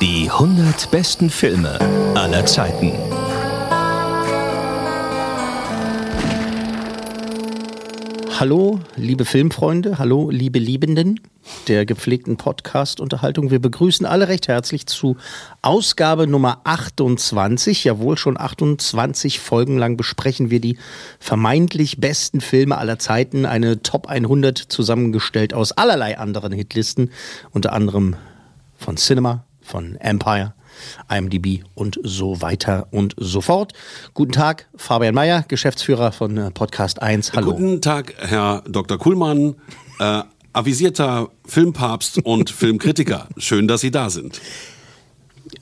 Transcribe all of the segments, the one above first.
Die 100 besten Filme aller Zeiten. Hallo, liebe Filmfreunde, hallo, liebe Liebenden der gepflegten Podcast-Unterhaltung. Wir begrüßen alle recht herzlich zu Ausgabe Nummer 28. Jawohl, schon 28 Folgen lang besprechen wir die vermeintlich besten Filme aller Zeiten. Eine Top 100 zusammengestellt aus allerlei anderen Hitlisten, unter anderem von Cinema, von Empire, IMDb und so weiter und so fort. Guten Tag, Fabian Mayer, Geschäftsführer von äh, Podcast 1. Hallo. Guten Tag, Herr Dr. Kuhlmann, äh, avisierter Filmpapst und Filmkritiker. Schön, dass Sie da sind.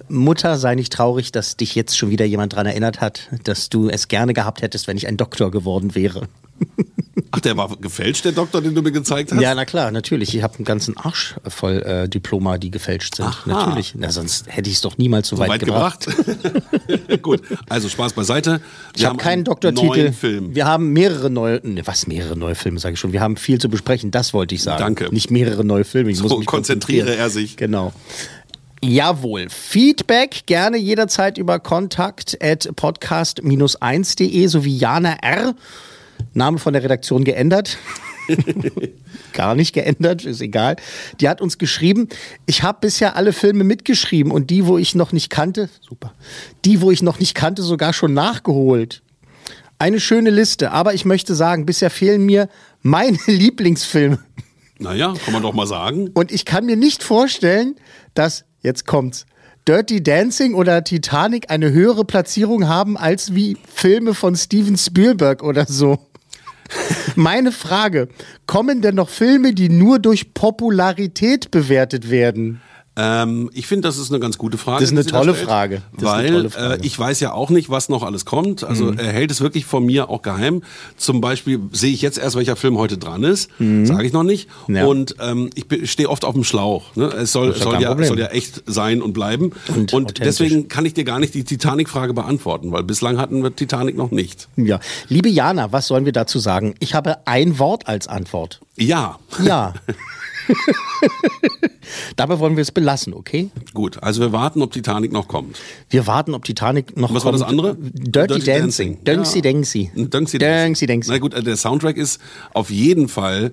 Mutter, sei nicht traurig, dass dich jetzt schon wieder jemand daran erinnert hat, dass du es gerne gehabt hättest, wenn ich ein Doktor geworden wäre. Ach, der war gefälscht, der Doktor, den du mir gezeigt hast? Ja, na klar, natürlich. Ich habe einen ganzen Arsch voll äh, Diploma, die gefälscht sind. Aha. Natürlich. Na, sonst hätte ich es doch niemals so, So weit, weit gebracht. gebracht. Gut, also Spaß beiseite. Ich habe keinen Doktortitel. Film. Wir haben mehrere neue, ne, was mehrere neue Filme, sage ich schon. Wir haben viel zu besprechen, das wollte ich sagen. Danke. Nicht mehrere neue Filme. Ich So muss mich konzentriere er sich. Genau. Jawohl. Feedback gerne jederzeit über kontakt at podcast-1.de sowie Jana R. Name von der Redaktion geändert. Gar nicht geändert, ist egal. Die hat uns geschrieben, ich habe bisher alle Filme mitgeschrieben und die, wo ich noch nicht kannte, super, die, wo ich noch nicht kannte, sogar schon nachgeholt. Eine schöne Liste, aber ich möchte sagen, bisher fehlen mir meine Lieblingsfilme. Naja, kann man doch mal sagen. Und ich kann mir nicht vorstellen, dass, jetzt kommt's, Dirty Dancing oder Titanic eine höhere Platzierung haben als wie Filme von Steven Spielberg oder so. Meine Frage, kommen denn noch Filme, die nur durch Popularität bewertet werden? Ähm, ich finde, das ist eine ganz gute Frage. Das ist eine tolle stellt, Frage. Das ist eine weil tolle Frage. Mhm. Äh, ich weiß ja auch nicht, was noch alles kommt. Also er hält es wirklich von mir auch geheim. Zum Beispiel sehe ich jetzt erst, welcher Film heute dran ist. Sage ich noch nicht. Mhm. Ja. Und ähm, ich stehe oft auf dem Schlauch. Ne? Es soll, soll, ja, soll ja echt sein und bleiben. Und Und, deswegen kann ich dir gar nicht die Titanic-Frage beantworten, weil bislang hatten wir Titanic noch nicht. Ja. Liebe Jana, was sollen wir dazu sagen? Ich habe ein Wort als Antwort. Ja, Ja. Dabei wollen wir es belassen, okay? gut. Also wir warten, ob Titanic noch kommt. Wir warten, ob Titanic noch Was war kommt. das andere? Dirty, Dancing. Dönksi Ja. Dengsi. Dönksi Dönksi Dengsi. Na gut, äh, der Soundtrack ist auf jeden Fall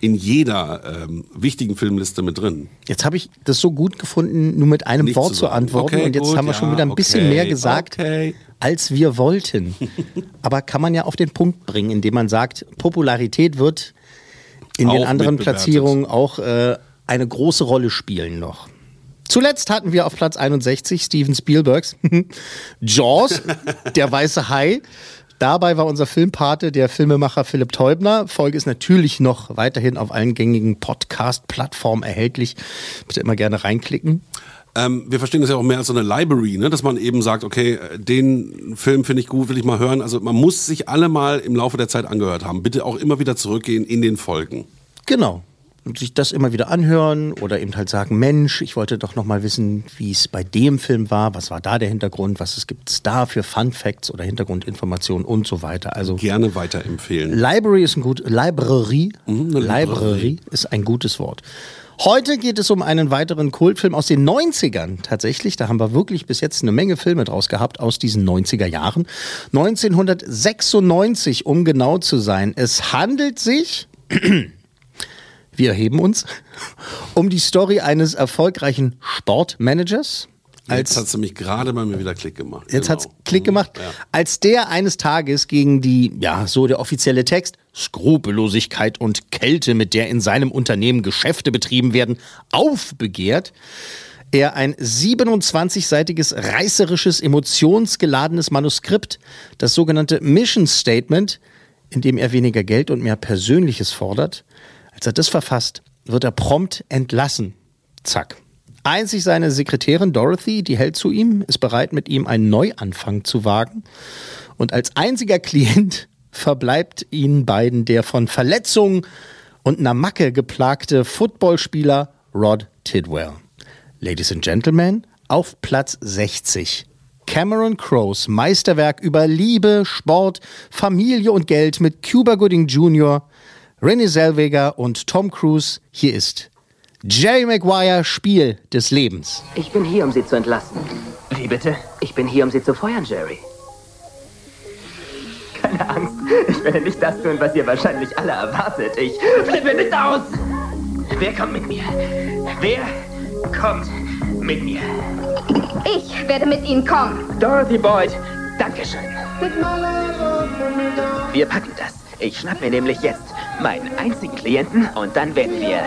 in jeder ähm, wichtigen Filmliste mit drin. Jetzt habe ich das so gut gefunden, nur mit einem Nichts Wort zu zu antworten. Okay, und jetzt gut, haben wir schon ja, wieder ein bisschen okay, mehr gesagt, okay. als wir wollten. Aber kann man ja auf den Punkt bringen, indem man sagt, Popularität wird in den anderen. Platzierungen auch äh, eine große Rolle spielen noch. Zuletzt hatten wir auf Platz 61 Steven Spielbergs Jaws, der weiße Hai. Dabei war unser Filmpate der Filmemacher Philipp Teubner. Folge ist natürlich noch weiterhin auf allen gängigen Podcast-Plattformen erhältlich. Bitte immer gerne reinklicken. Ähm, wir verstehen das ja auch mehr als so eine Library, ne? dass man eben sagt, okay, äh, den Film finde ich gut, will ich mal hören. Also man muss sich alle mal im Laufe der Zeit angehört haben. Bitte auch immer wieder zurückgehen in den Folgen. Genau. Und sich das immer wieder anhören oder eben halt sagen, Mensch, ich wollte doch noch mal wissen, wie es bei dem Film war, was war da der Hintergrund, was gibt es da für Fun Facts oder Hintergrundinformationen und so weiter. Also Gerne weiterempfehlen. Library ist ein gut Library, Mhm, Library Library. ist ein gutes Wort. Heute geht es um einen weiteren Kultfilm aus den 90ern tatsächlich. Da haben wir wirklich bis jetzt eine Menge Filme draus gehabt aus diesen 90er Jahren. 1996, um genau zu sein. Es handelt sich wir erheben uns, um die Story eines erfolgreichen Sportmanagers. Jetzt hat sie mich gerade bei mir wieder Klick gemacht. Jetzt Genau. hat's Klick gemacht, Ja. als der eines Tages gegen die, ja, so der offizielle Text, Skrupellosigkeit und Kälte, mit der in seinem Unternehmen Geschäfte betrieben werden, aufbegehrt, er ein 27-seitiges, reißerisches, emotionsgeladenes Manuskript, das sogenannte Mission Statement, in dem er weniger Geld und mehr Persönliches fordert. Als er das verfasst, wird er prompt entlassen. Zack. Einzig seine Sekretärin Dorothy, die hält zu ihm, ist bereit, mit ihm einen Neuanfang zu wagen. Und als einziger Klient verbleibt ihnen beiden der von Verletzungen und einer Macke geplagte Footballspieler Rod Tidwell. Ladies and Gentlemen, auf Platz 60. Cameron Crowes Meisterwerk über Liebe, Sport, Familie und Geld mit Cuba Gooding Jr., Renée Zellweger und Tom Cruise. Hier ist Jerry Maguire Spiel des Lebens. Ich bin hier, um Sie zu entlassen. Wie bitte? Ich bin hier, um Sie zu feuern, Jerry. Keine Angst. Ich werde nicht das tun, was ihr wahrscheinlich alle erwartet. Ich flippe nicht aus. Wer kommt mit mir? Wer kommt mit mir? Ich werde mit Ihnen kommen. Dorothy Boyd, Dankeschön. Wir packen das. Ich schnapp mir nämlich jetzt meinen einzigen Klienten und dann werden wir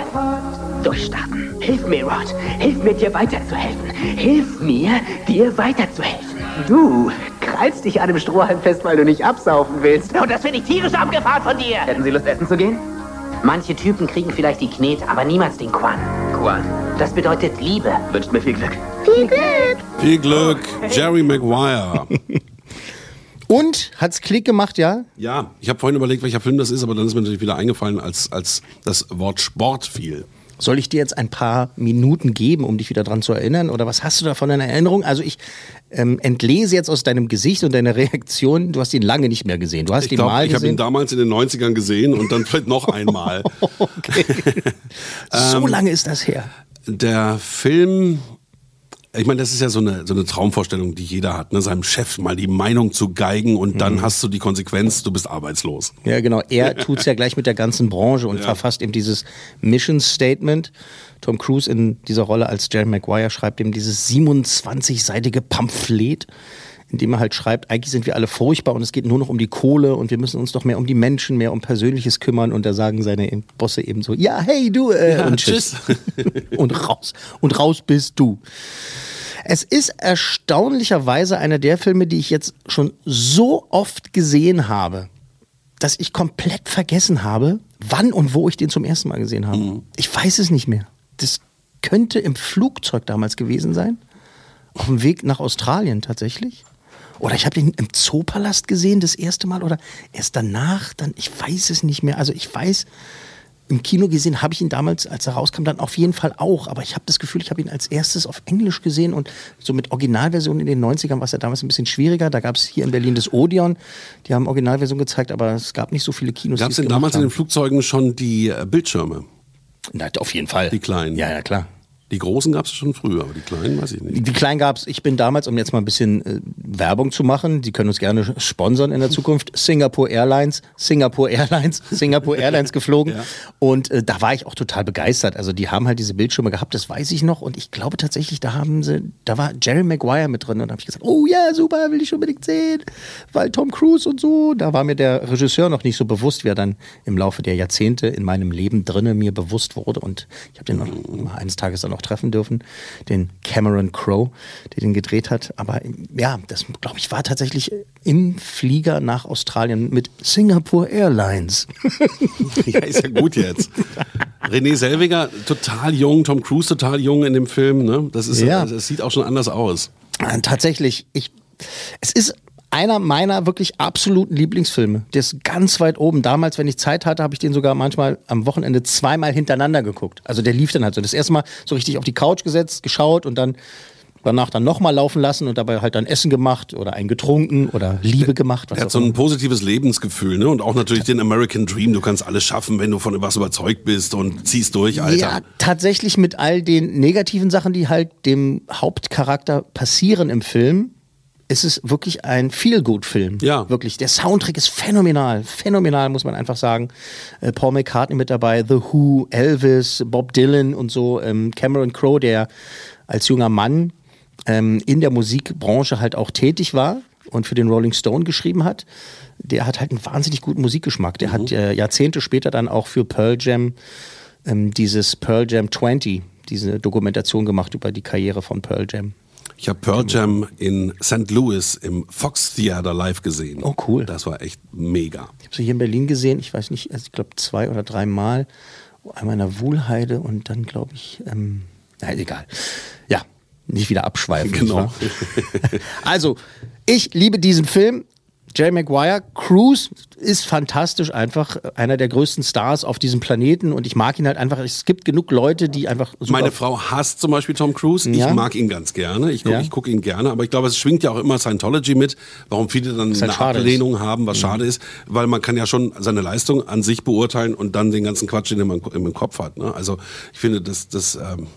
durchstarten. Hilf mir, Rod. Hilf mir, dir weiterzuhelfen. Hilf mir, dir weiterzuhelfen. Du krallst dich an dem Strohhalm fest, weil du nicht absaufen willst. Und das finde ich tierisch abgefahren von dir. Hätten Sie Lust, essen zu gehen? Manche Typen kriegen vielleicht die Knet, aber niemals den Quan. Quan. Das bedeutet Liebe. Wünscht mir viel Glück. Viel Glück! Viel Glück, Jerry Maguire. Und hat's Klick gemacht, ja? Ja, ich habe vorhin überlegt, welcher Film das ist, aber dann ist mir natürlich wieder eingefallen, als, als das Wort Sport fiel. Soll ich dir jetzt ein paar Minuten geben, um dich wieder dran zu erinnern? Oder was hast du davon in Erinnerung? Also ich ähm, entlese jetzt aus deinem Gesicht und deiner Reaktion, du hast ihn lange nicht mehr gesehen. Du hast Ich ihn glaube, mal ich habe ihn gesehen. damals in den 90ern gesehen und dann vielleicht noch einmal. so lange ist das her. Der Film, ich meine, das ist ja so eine, so eine Traumvorstellung, die jeder hat, ne? seinem Chef mal die Meinung zu geigen und dann hast du die Konsequenz, du bist arbeitslos. Ja, genau. Er tut's ja gleich mit der ganzen Branche und verfasst eben dieses Mission Statement. Tom Cruise in dieser Rolle als Jerry Maguire schreibt eben dieses 27-seitige Pamphlet, in dem er halt schreibt, eigentlich sind wir alle furchtbar und es geht nur noch um die Kohle und wir müssen uns doch mehr um die Menschen, mehr um Persönliches kümmern und da sagen seine Bosse eben so, ja, hey, du, äh, Ja, und tschüss. und raus. Und raus bist du. Es ist erstaunlicherweise einer der Filme, die ich jetzt schon so oft gesehen habe, dass ich komplett vergessen habe, wann und wo ich den zum ersten Mal gesehen habe. Ich weiß es nicht mehr. Das könnte im Flugzeug damals gewesen sein. Auf dem Weg nach Australien tatsächlich. Oder ich habe den im Zoopalast gesehen das erste Mal oder erst danach, dann ich weiß es nicht mehr. Also ich weiß, im Kino gesehen habe ich ihn damals, als er rauskam, dann auf jeden Fall auch. Aber ich habe das Gefühl, ich habe ihn als erstes auf Englisch gesehen und so mit Originalversion in den 90ern war es ja damals ein bisschen schwieriger. Da gab es hier in Berlin das Odeon, die haben Originalversion gezeigt, aber es gab nicht so viele Kinos. Gab es denn damals in den haben. Flugzeugen schon die äh, Bildschirme? Na, auf jeden Fall. Die kleinen? Ja, ja, klar. Die großen gab es schon früher, aber die kleinen weiß ich nicht. Die kleinen gab's. Ich bin damals, um jetzt mal ein bisschen äh, Werbung zu machen, die können uns gerne sponsern in der Zukunft, Singapore Airlines, Singapore Airlines, Singapore Airlines geflogen. Ja. Und äh, da war ich auch total begeistert. Also die haben halt diese Bildschirme gehabt, das weiß ich noch. Und ich glaube tatsächlich, da haben sie, da war Jerry Maguire mit drin. Und da habe ich gesagt, oh ja, super, will ich unbedingt sehen. Weil Tom Cruise und so, da war mir der Regisseur noch nicht so bewusst, wie er dann im Laufe der Jahrzehnte in meinem Leben drinne mir bewusst wurde. Und ich habe den noch mal eines Tages dann noch treffen dürfen, den Cameron Crowe, der den gedreht hat. Aber ja, das glaube ich war tatsächlich im Flieger nach Australien mit Singapore Airlines. Ja, ist ja gut jetzt. René Selweger, total jung, Tom Cruise total jung in dem Film. Ne? Das, ist, Ja. es sieht auch schon anders aus. Äh, Tatsächlich, ich, es ist einer meiner wirklich absoluten Lieblingsfilme. Der ist ganz weit oben. Damals, wenn ich Zeit hatte, habe ich den sogar manchmal am Wochenende zweimal hintereinander geguckt. Also der lief dann halt so. Das erste Mal so richtig auf die Couch gesetzt, geschaut und dann danach dann nochmal laufen lassen und dabei halt dann Essen gemacht oder ein getrunken oder Liebe gemacht. Er hat so ein immer. positives Lebensgefühl ne? und auch natürlich den American Dream. Du kannst alles schaffen, wenn du von was überzeugt bist und ziehst durch, Alter. Ja, tatsächlich mit all den negativen Sachen, die halt dem Hauptcharakter passieren im Film, ist es wirklich ein Feel-Good-Film. Ja. Wirklich. Der Soundtrack ist phänomenal. Phänomenal, muss man einfach sagen. Äh, Paul McCartney mit dabei, The Who, Elvis, Bob Dylan und so. Ähm, Cameron Crowe, der als junger Mann ähm, in der Musikbranche halt auch tätig war und für den Rolling Stone geschrieben hat. Der hat halt einen wahnsinnig guten Musikgeschmack. Der hat äh, Jahrzehnte später dann auch für Pearl Jam ähm, dieses Pearl Jam 20, diese Dokumentation gemacht über die Karriere von Pearl Jam. Ich habe Pearl Jam in St. Louis im Fox Theater live gesehen. Oh, cool. Das war echt mega. Ich habe sie hier in Berlin gesehen, ich weiß nicht, also ich glaube zwei oder dreimal. Einmal in der Wuhlheide und dann glaube ich, ähm, na egal. Ja, nicht wieder abschweifen. Genau. also, ich liebe diesen Film. Jerry Maguire, Cruise ist fantastisch, einfach einer der größten Stars auf diesem Planeten und ich mag ihn halt einfach. Es gibt genug Leute, die einfach Meine Frau hasst zum Beispiel Tom Cruise. Ja? Ich mag ihn ganz gerne. Ich gucke Ja? ich guck ihn gerne. Aber ich glaube, es schwingt ja auch immer Scientology mit. Warum viele dann halt eine Ablehnung haben, was schade ist. Weil man kann ja schon seine Leistung an sich beurteilen und dann den ganzen Quatsch, den man im Kopf hat. Ne? Also ich finde, das, das ähm,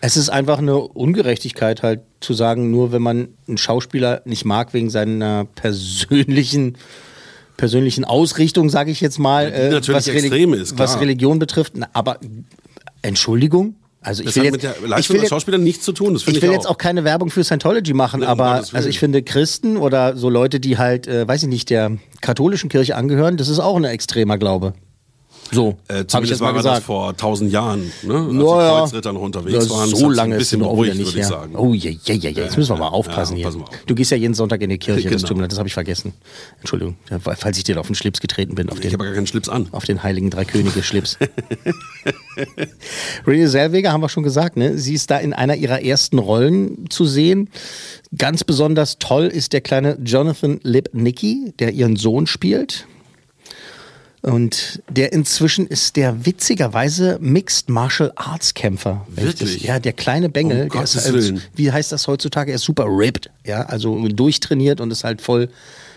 Es ist einfach eine Ungerechtigkeit halt zu sagen, nur wenn man einen Schauspieler nicht mag wegen seiner persönlichen persönlichen Ausrichtung, sage ich jetzt mal, natürlich Reli- extrem ist, klar. was Religion betrifft. Na, Aber Entschuldigung, also ich das will hat jetzt, mit der ich Leistung jetzt, Schauspielers nichts zu tun. Ich ich, will auch. jetzt auch keine Werbung für Scientology machen, Nee, aber also ich finde Christen oder so Leute, die halt, äh, weiß ich nicht, der katholischen Kirche angehören, das ist auch ein extremer Glaube. So, Äh, habe ich zumindest jetzt mal war das gesagt. vor tausend Jahren, ne? als die Naja. Kreuzritter noch unterwegs Ja, waren. Das So sich lange ein ist bisschen wieder beruhigt, nicht würde ich sagen. Oh je, je, je, je. jetzt müssen wir mal aufpassen ja, hier. auf. Du gehst ja jeden Sonntag in die Kirche, das Genau. tut mir leid, das habe ich vergessen. Entschuldigung, falls ich dir auf den Schlips getreten bin, auf Ich habe gar keinen Schlips an. auf den heiligen drei Könige Schlips. Renée Zellweger haben wir schon gesagt, ne? Sie ist da in einer ihrer ersten Rollen zu sehen. Ganz besonders toll ist der kleine Jonathan Lipnicki, der ihren Sohn spielt. Und der inzwischen ist der witzigerweise Mixed Martial Arts Kämpfer. Wirklich? Ja, der kleine Bengel, Um der ist, als- Willen. wie heißt das heutzutage? Er ist super ripped, ja, also durchtrainiert und ist halt voll,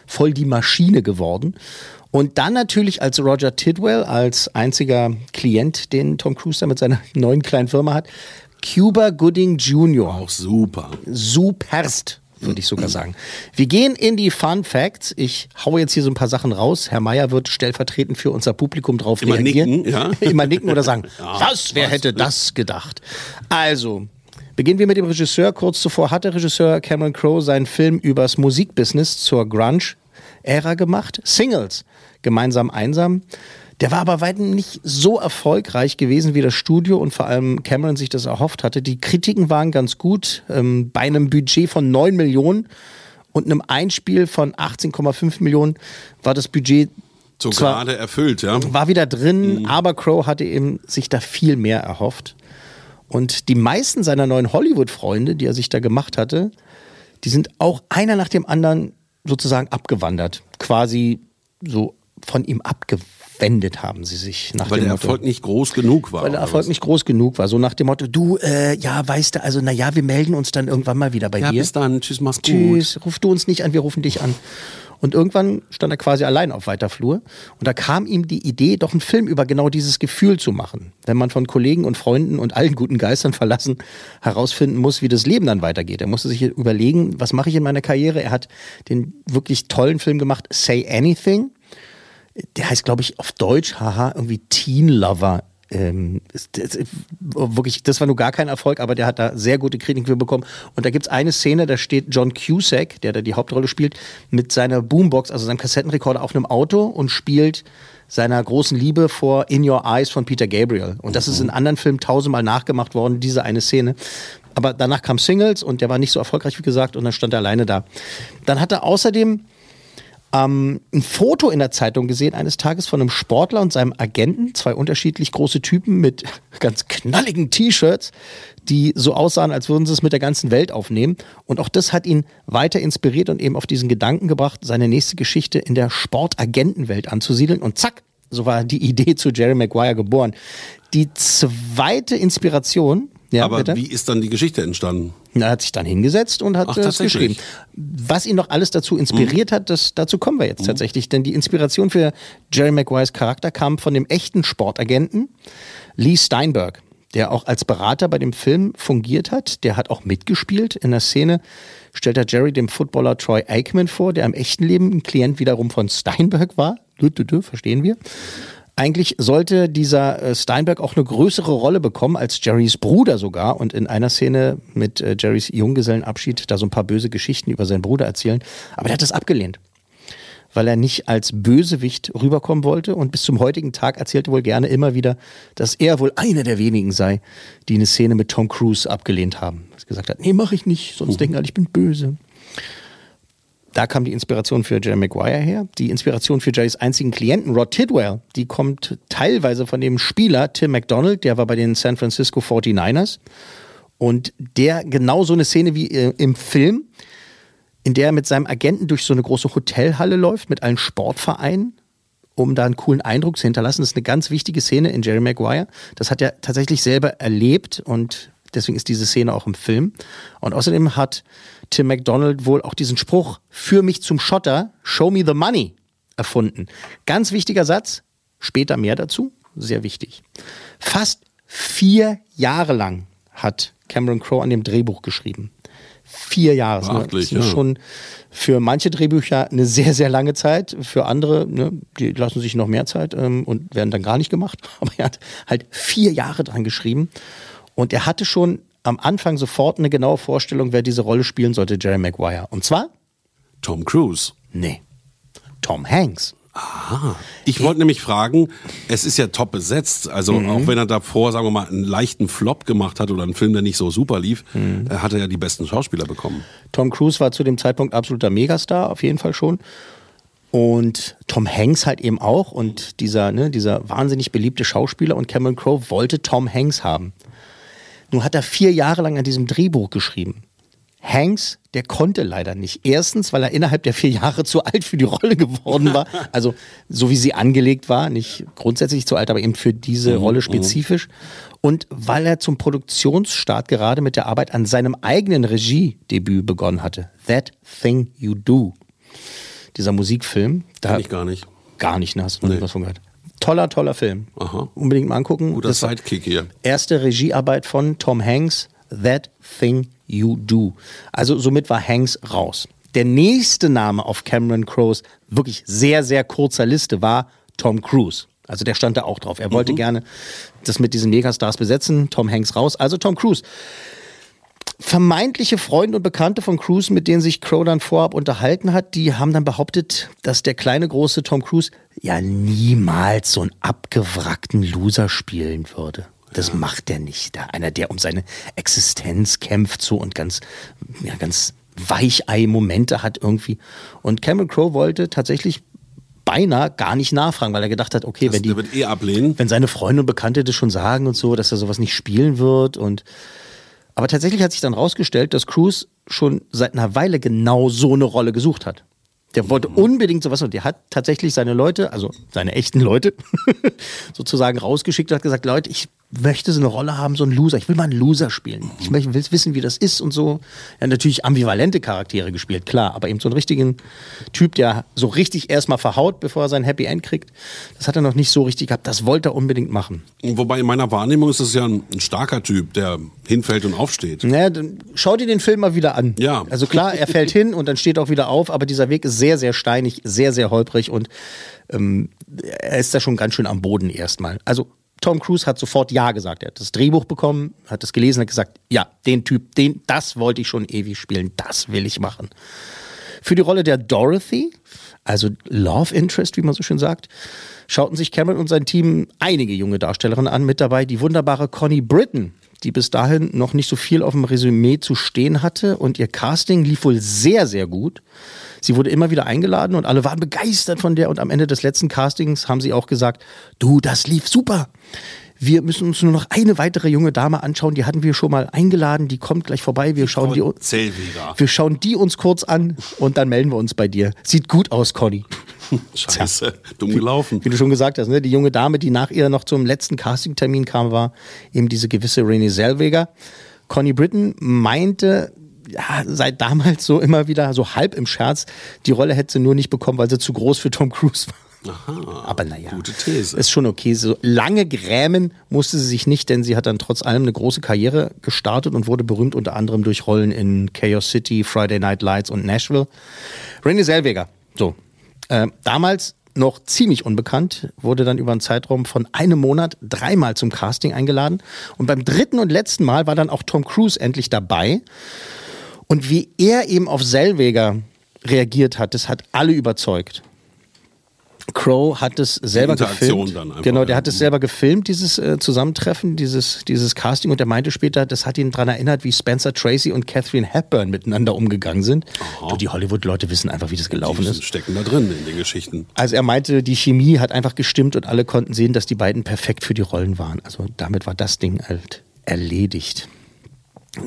voll die Maschine geworden. Und dann natürlich als Roger Tidwell, als einziger Klient, den Tom Cruise da mit seiner neuen kleinen Firma hat, Cuba Gooding Jr. Auch super. Superst, würde ich sogar sagen. Wir gehen in die Fun Facts. Ich haue jetzt hier so ein paar Sachen raus. Herr Meier wird stellvertretend für unser Publikum drauf Immer reagieren. nicken, ja? Immer nicken oder sagen, Ja, was, wer was? hätte das gedacht? Also, beginnen wir mit dem Regisseur. Kurz zuvor hatte Regisseur Cameron Crowe seinen Film übers Musikbusiness zur Grunge-Ära gemacht. Singles, gemeinsam einsam. Der war aber weitem nicht so erfolgreich gewesen, wie das Studio und vor allem Cameron sich das erhofft hatte. Die Kritiken waren ganz gut. Ähm, bei einem Budget von 9 Millionen und einem Einspiel von 18,5 Millionen war das Budget So zwar- gerade erfüllt, ja. war wieder drin, aber Crow hatte eben sich da viel mehr erhofft. Und die meisten seiner neuen Hollywood-Freunde, die er sich da gemacht hatte, die sind auch einer nach dem anderen sozusagen abgewandert. Quasi so von ihm abgewendet haben sie sich. Nach Weil dem der Motto. Erfolg nicht groß genug war. Weil der Erfolg was? nicht groß genug war. So nach dem Motto, du, äh, ja, weißt du, also, naja, wir melden uns dann irgendwann mal wieder bei Ja, dir. bis dann. Tschüss, mach's gut. Tschüss, ruf du uns nicht an, wir rufen dich an. Und irgendwann stand er quasi allein auf weiter Flur. Und da kam ihm die Idee, doch einen Film über genau dieses Gefühl zu machen. Wenn man von Kollegen und Freunden und allen guten Geistern verlassen herausfinden muss, wie das Leben dann weitergeht. Er musste sich überlegen, was mache ich in meiner Karriere? Er hat den wirklich tollen Film gemacht, Say Anything. Der heißt, glaube ich, auf Deutsch, haha, irgendwie Teen Lover. Ähm, ist- das, wirklich, das war nur gar kein Erfolg, aber der hat da sehr gute Kritiken für bekommen. Und da gibt's eine Szene, da steht John Cusack, der da die Hauptrolle spielt, mit seiner Boombox, also seinem Kassettenrekorder auf einem Auto und spielt seiner großen Liebe vor In Your Eyes von Peter Gabriel. Und das ist in anderen Filmen tausendmal nachgemacht worden, diese eine Szene. Aber danach kam Singles und der war nicht so erfolgreich, wie gesagt, und dann stand er alleine da. Dann hat er außerdem ähm, ein Foto in der Zeitung gesehen eines Tages von einem Sportler und seinem Agenten, zwei unterschiedlich große Typen mit ganz knalligen T-Shirts, die so aussahen, als würden sie es mit der ganzen Welt aufnehmen. Und auch das hat ihn weiter inspiriert und eben auf diesen Gedanken gebracht, seine nächste Geschichte in der Sportagentenwelt anzusiedeln. Und zack, so war die Idee zu Jerry Maguire geboren. Die zweite Inspiration, ja, Aber bitte? wie ist dann die Geschichte entstanden? Er hat sich dann hingesetzt und hat Ach, äh, es tatsächlich? geschrieben. Was ihn noch alles dazu inspiriert hat, das, dazu kommen wir jetzt tatsächlich. Denn die Inspiration für Jerry Maguires Charakter kam von dem echten Sportagenten Lee Steinberg, der auch als Berater bei dem Film fungiert hat. Der hat auch mitgespielt. In der Szene stellt er Jerry dem Footballer Troy Aikman vor, der im echten Leben ein Klient wiederum von Steinberg war. Dü, dü, dü, verstehen wir. Eigentlich sollte dieser äh, Steinberg auch eine größere Rolle bekommen als Jerrys Bruder sogar und in einer Szene mit äh, Jerrys Junggesellenabschied da so ein paar böse Geschichten über seinen Bruder erzählen. Aber der hat das abgelehnt. weil er nicht als Bösewicht rüberkommen wollte und bis zum heutigen Tag erzählte wohl gerne immer wieder, dass er wohl einer der wenigen sei, die eine Szene mit Tom Cruise abgelehnt haben. Er gesagt hat, nee, mach ich nicht, sonst denken alle, ich bin böse. Da kam die Inspiration für Jerry Maguire her. Die Inspiration für Jerrys einzigen Klienten, Rod Tidwell, die kommt teilweise von dem Spieler Tim McDonald, der war bei den San Francisco 49ers. Und der genau so eine Szene wie äh, im Film, in der er mit seinem Agenten durch so eine große Hotelhalle läuft, mit allen Sportvereinen, um da einen coolen Eindruck zu hinterlassen. Das ist eine ganz wichtige Szene in Jerry Maguire. Das hat er tatsächlich selber erlebt und deswegen ist diese Szene auch im Film. Und außerdem hat Tim McDonald wohl auch diesen Spruch, für mich zum Schotter, show me the money, erfunden. Ganz wichtiger Satz, später mehr dazu, sehr wichtig. Fast vier Jahre lang hat Cameron Crowe an dem Drehbuch geschrieben. Vier Jahre. Beachtlich, das ist ja. schon für manche Drehbücher eine sehr, sehr lange Zeit. Für andere, ne, die lassen sich noch mehr Zeit ähm, und werden dann gar nicht gemacht. Aber er hat halt vier Jahre dran geschrieben. Und er hatte schon am Anfang sofort eine genaue Vorstellung, wer diese Rolle spielen sollte, Jerry Maguire. Und zwar, Tom Cruise. nee, Tom Hanks. Ich wollte nämlich fragen, es ist ja top besetzt. Also Mhm. auch wenn er davor, sagen wir mal, einen leichten Flop gemacht hat oder einen Film, der nicht so super lief, Mhm. äh, hat er ja die besten Schauspieler bekommen. Tom Cruise war zu dem Zeitpunkt absoluter Megastar, auf jeden Fall schon. Und Tom Hanks halt eben auch. Und dieser, ne, dieser wahnsinnig beliebte Schauspieler und Cameron Crowe wollte Tom Hanks haben. Nun hat er vier Jahre lang an diesem Drehbuch geschrieben. Hanks, der konnte leider nicht. Erstens, weil er innerhalb der vier Jahre zu alt für die Rolle geworden war. Also, so wie sie angelegt war, nicht grundsätzlich zu alt, aber eben für diese Rolle spezifisch. Und weil er zum Produktionsstart gerade mit der Arbeit an seinem eigenen Regiedebüt begonnen hatte. That Thing You Do. Dieser Musikfilm. Da Kenn ich gar nicht. Gar nicht, ne? Hast du noch Nee. was von gehört? Toller, toller Film. Aha. Unbedingt mal angucken. Guter Das Sidekick hier. erste Regiearbeit von Tom Hanks, That Thing You Do. Also somit war Hanks raus. Der nächste Name auf Cameron Crowes wirklich sehr, sehr kurzer Liste war Tom Cruise. Also der stand da auch drauf. Er wollte gerne das mit diesen Megastars besetzen. Tom Hanks raus. Also Tom Cruise. Vermeintliche Freunde und Bekannte von Cruise, mit denen sich Crow dann vorab unterhalten hat, die haben dann behauptet, dass der kleine große Tom Cruise ja niemals so einen abgewrackten Loser spielen würde. Das macht er nicht. Da einer, der um seine Existenz kämpft so und ganz, ja, ganz Weichei-Momente hat irgendwie. Und Cameron Crowe wollte tatsächlich beinahe gar nicht nachfragen, weil er gedacht hat, okay, Das, wenn die, eh ablehnen. wenn seine Freunde und Bekannte das schon sagen und so, dass er sowas nicht spielen wird und aber tatsächlich hat sich dann rausgestellt, dass Cruz schon seit einer Weile genau so eine Rolle gesucht hat. Der wollte unbedingt sowas und der hat tatsächlich seine Leute, also seine echten Leute, sozusagen rausgeschickt und hat gesagt, Leute, ich möchte so eine Rolle haben, so ein Loser. Ich will mal einen Loser spielen. Ich möchte will wissen, wie das ist und so. Er hat natürlich ambivalente Charaktere gespielt, klar, aber eben so einen richtigen Typ, der so richtig erstmal verhaut, bevor er sein Happy End kriegt. Das hat er noch nicht so richtig gehabt. Das wollte er unbedingt machen. Wobei in meiner Wahrnehmung ist es ja ein, ein starker Typ, der hinfällt und aufsteht. Naja, dann schau dir den Film mal wieder an. Ja. Also klar, er fällt hin und dann steht auch wieder auf, aber dieser Weg ist sehr, sehr steinig, sehr, sehr holprig und ähm, er ist da schon ganz schön am Boden erstmal. Also Tom Cruise hat sofort Ja gesagt. Er hat das Drehbuch bekommen, hat es gelesen, hat gesagt, ja, den Typ, den, das wollte ich schon ewig spielen, das will ich machen. Für die Rolle der Dorothy, also Love Interest, wie man so schön sagt, schauten sich Cameron und sein Team einige junge Darstellerinnen an. Mit dabei die wunderbare Connie Britton, die bis dahin noch nicht so viel auf dem Resümee zu stehen hatte. Und ihr Casting lief wohl sehr, sehr gut. Sie wurde immer wieder eingeladen und alle waren begeistert von der. Und am Ende des letzten Castings haben sie auch gesagt, du, das lief super. Wir müssen uns nur noch eine weitere junge Dame anschauen. Die hatten wir schon mal eingeladen. Die kommt gleich vorbei. Wir schauen die, wir schauen die uns kurz an und dann melden wir uns bei dir. Sieht gut aus, Conny. Scheiße, dumm gelaufen. Wie du schon gesagt hast, ne? die junge Dame, die nach ihr noch zum letzten Castingtermin kam, war eben diese gewisse Renée Zellweger. Connie Britton meinte, ja, seit damals so immer wieder so halb im Scherz, die Rolle hätte sie nur nicht bekommen, weil sie zu groß für Tom Cruise war. Aber naja, gute These. ist schon okay. So lange grämen musste sie sich nicht, denn sie hat dann trotz allem eine große Karriere gestartet und wurde berühmt unter anderem durch Rollen in Chaos City, Friday Night Lights und Nashville. Renée Zellweger, so. Äh, damals noch ziemlich unbekannt, wurde dann über einen Zeitraum von einem Monat dreimal zum Casting eingeladen. Und beim dritten und letzten Mal war dann auch Tom Cruise endlich dabei. Und wie er eben auf Zellweger reagiert hat, das hat alle überzeugt. Crow hat es selber Interaktion gefilmt. dann einfach, genau, der ja. hat es selber gefilmt, dieses äh, Zusammentreffen, dieses, dieses Casting. Und er meinte später, das hat ihn daran erinnert, wie Spencer Tracy und Catherine Hepburn miteinander umgegangen sind. Du, die Hollywood-Leute wissen einfach, wie das gelaufen Die ist. stecken da drin in den Geschichten. Also er meinte, die Chemie hat einfach gestimmt und alle konnten sehen, dass die beiden perfekt für die Rollen waren. Also damit war das Ding halt erledigt.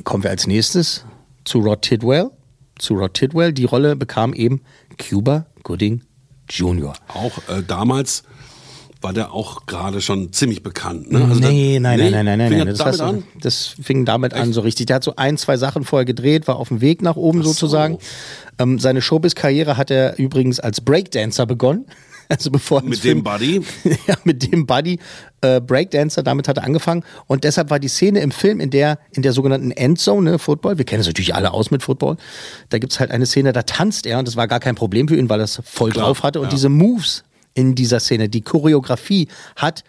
Kommen wir als nächstes zu Rod Tidwell. Zu Rod Tidwell. Die Rolle bekam eben Cuba Gooding Jr. Auch äh, damals war der auch gerade schon ziemlich bekannt. Ne? Also nee, da- nein, nee? nein, nein, nein, Fing nein. das Das, so- das fing damit an, so richtig. Der hat so ein, zwei Sachen vorher gedreht, war auf dem Weg nach oben sozusagen. Ähm, seine Showbiz-Karriere hat er übrigens als Breakdancer begonnen. Also bevor Mit dem Buddy? ja, mit dem Buddy äh, Breakdancer, damit hat er angefangen. Und deshalb war die Szene im Film in der, in der sogenannten Endzone, ne, Football, wir kennen es natürlich alle aus mit Football, da gibt's halt eine Szene, da tanzt er und das war gar kein Problem für ihn, weil er es voll Klar, drauf hatte. Und ja. diese Moves in dieser Szene, die Choreografie hat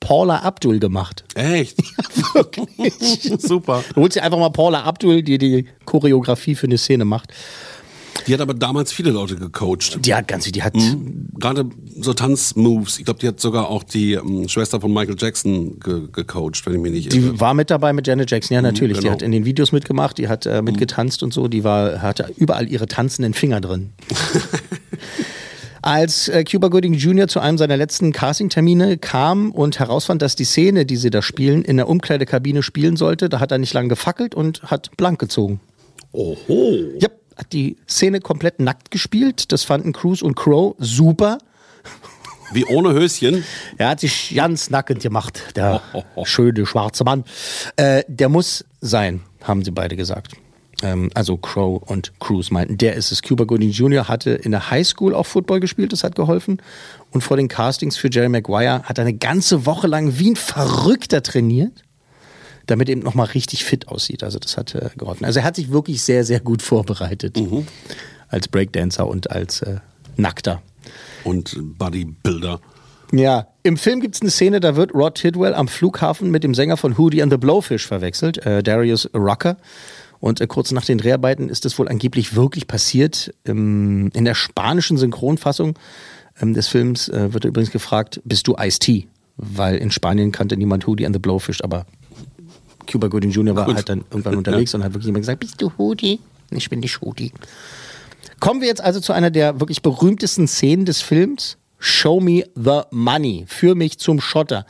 Paula Abdul gemacht. Echt? Wirklich. Super. Du holst dir einfach mal Paula Abdul, die die Choreografie für eine Szene macht. Die hat aber damals viele Leute gecoacht. Die hat ganz, die hat, Gerade so Tanzmoves. Ich glaube, die hat sogar auch die ähm, Schwester von Michael Jackson ge gecoacht, wenn ich mich nicht irre. die war mit dabei mit Janet Jackson, ja natürlich. Die genau. hat in den Videos mitgemacht, die hat äh, mitgetanzt und so, die war, hatte überall ihre tanzenden Finger drin. Als äh, Cuba Gooding Jr. zu einem seiner letzten Castingtermine kam und herausfand, dass die Szene, die sie da spielen, in der Umkleidekabine spielen sollte, da hat er nicht lange gefackelt und hat blank gezogen. Oho. Ja, hat die Szene komplett nackt gespielt. Das fanden Cruz und Crow super. Wie ohne Höschen. Er hat sich ganz nackend gemacht, der schöne schwarze Mann. Äh, der muss sein, haben sie beide gesagt. Ähm, also Crow und Cruz meinten, der ist es. Cuba Gooding Jr. hatte in der Highschool auch Football gespielt, das hat geholfen. Und vor den Castings für Jerry Maguire hat er eine ganze Woche lang wie ein Verrückter trainiert, damit er eben nochmal richtig fit aussieht. Also das hat äh, geholfen. Also er hat sich wirklich sehr, sehr gut vorbereitet. Als Breakdancer und als äh, Nackter. Und Bodybuilder. Ja, im Film gibt es eine Szene, da wird Rod Tidwell am Flughafen mit dem Sänger von Hootie and the Blowfish verwechselt, äh, Darius Rucker. Und äh, kurz nach den Dreharbeiten ist das wohl angeblich wirklich passiert. Ähm, in der spanischen Synchronfassung ähm, des Films äh, wird er übrigens gefragt, bist du Ice-T? Weil in Spanien kannte niemand Hootie and the Blowfish, aber Cuba Gooding Jr. war Gut. halt dann irgendwann unterwegs und hat wirklich jemand gesagt, bist du Hootie? Ich bin nicht Hootie. Kommen wir jetzt also zu einer der wirklich berühmtesten Szenen des Films. Show me the money. Führ mich zum Schotter.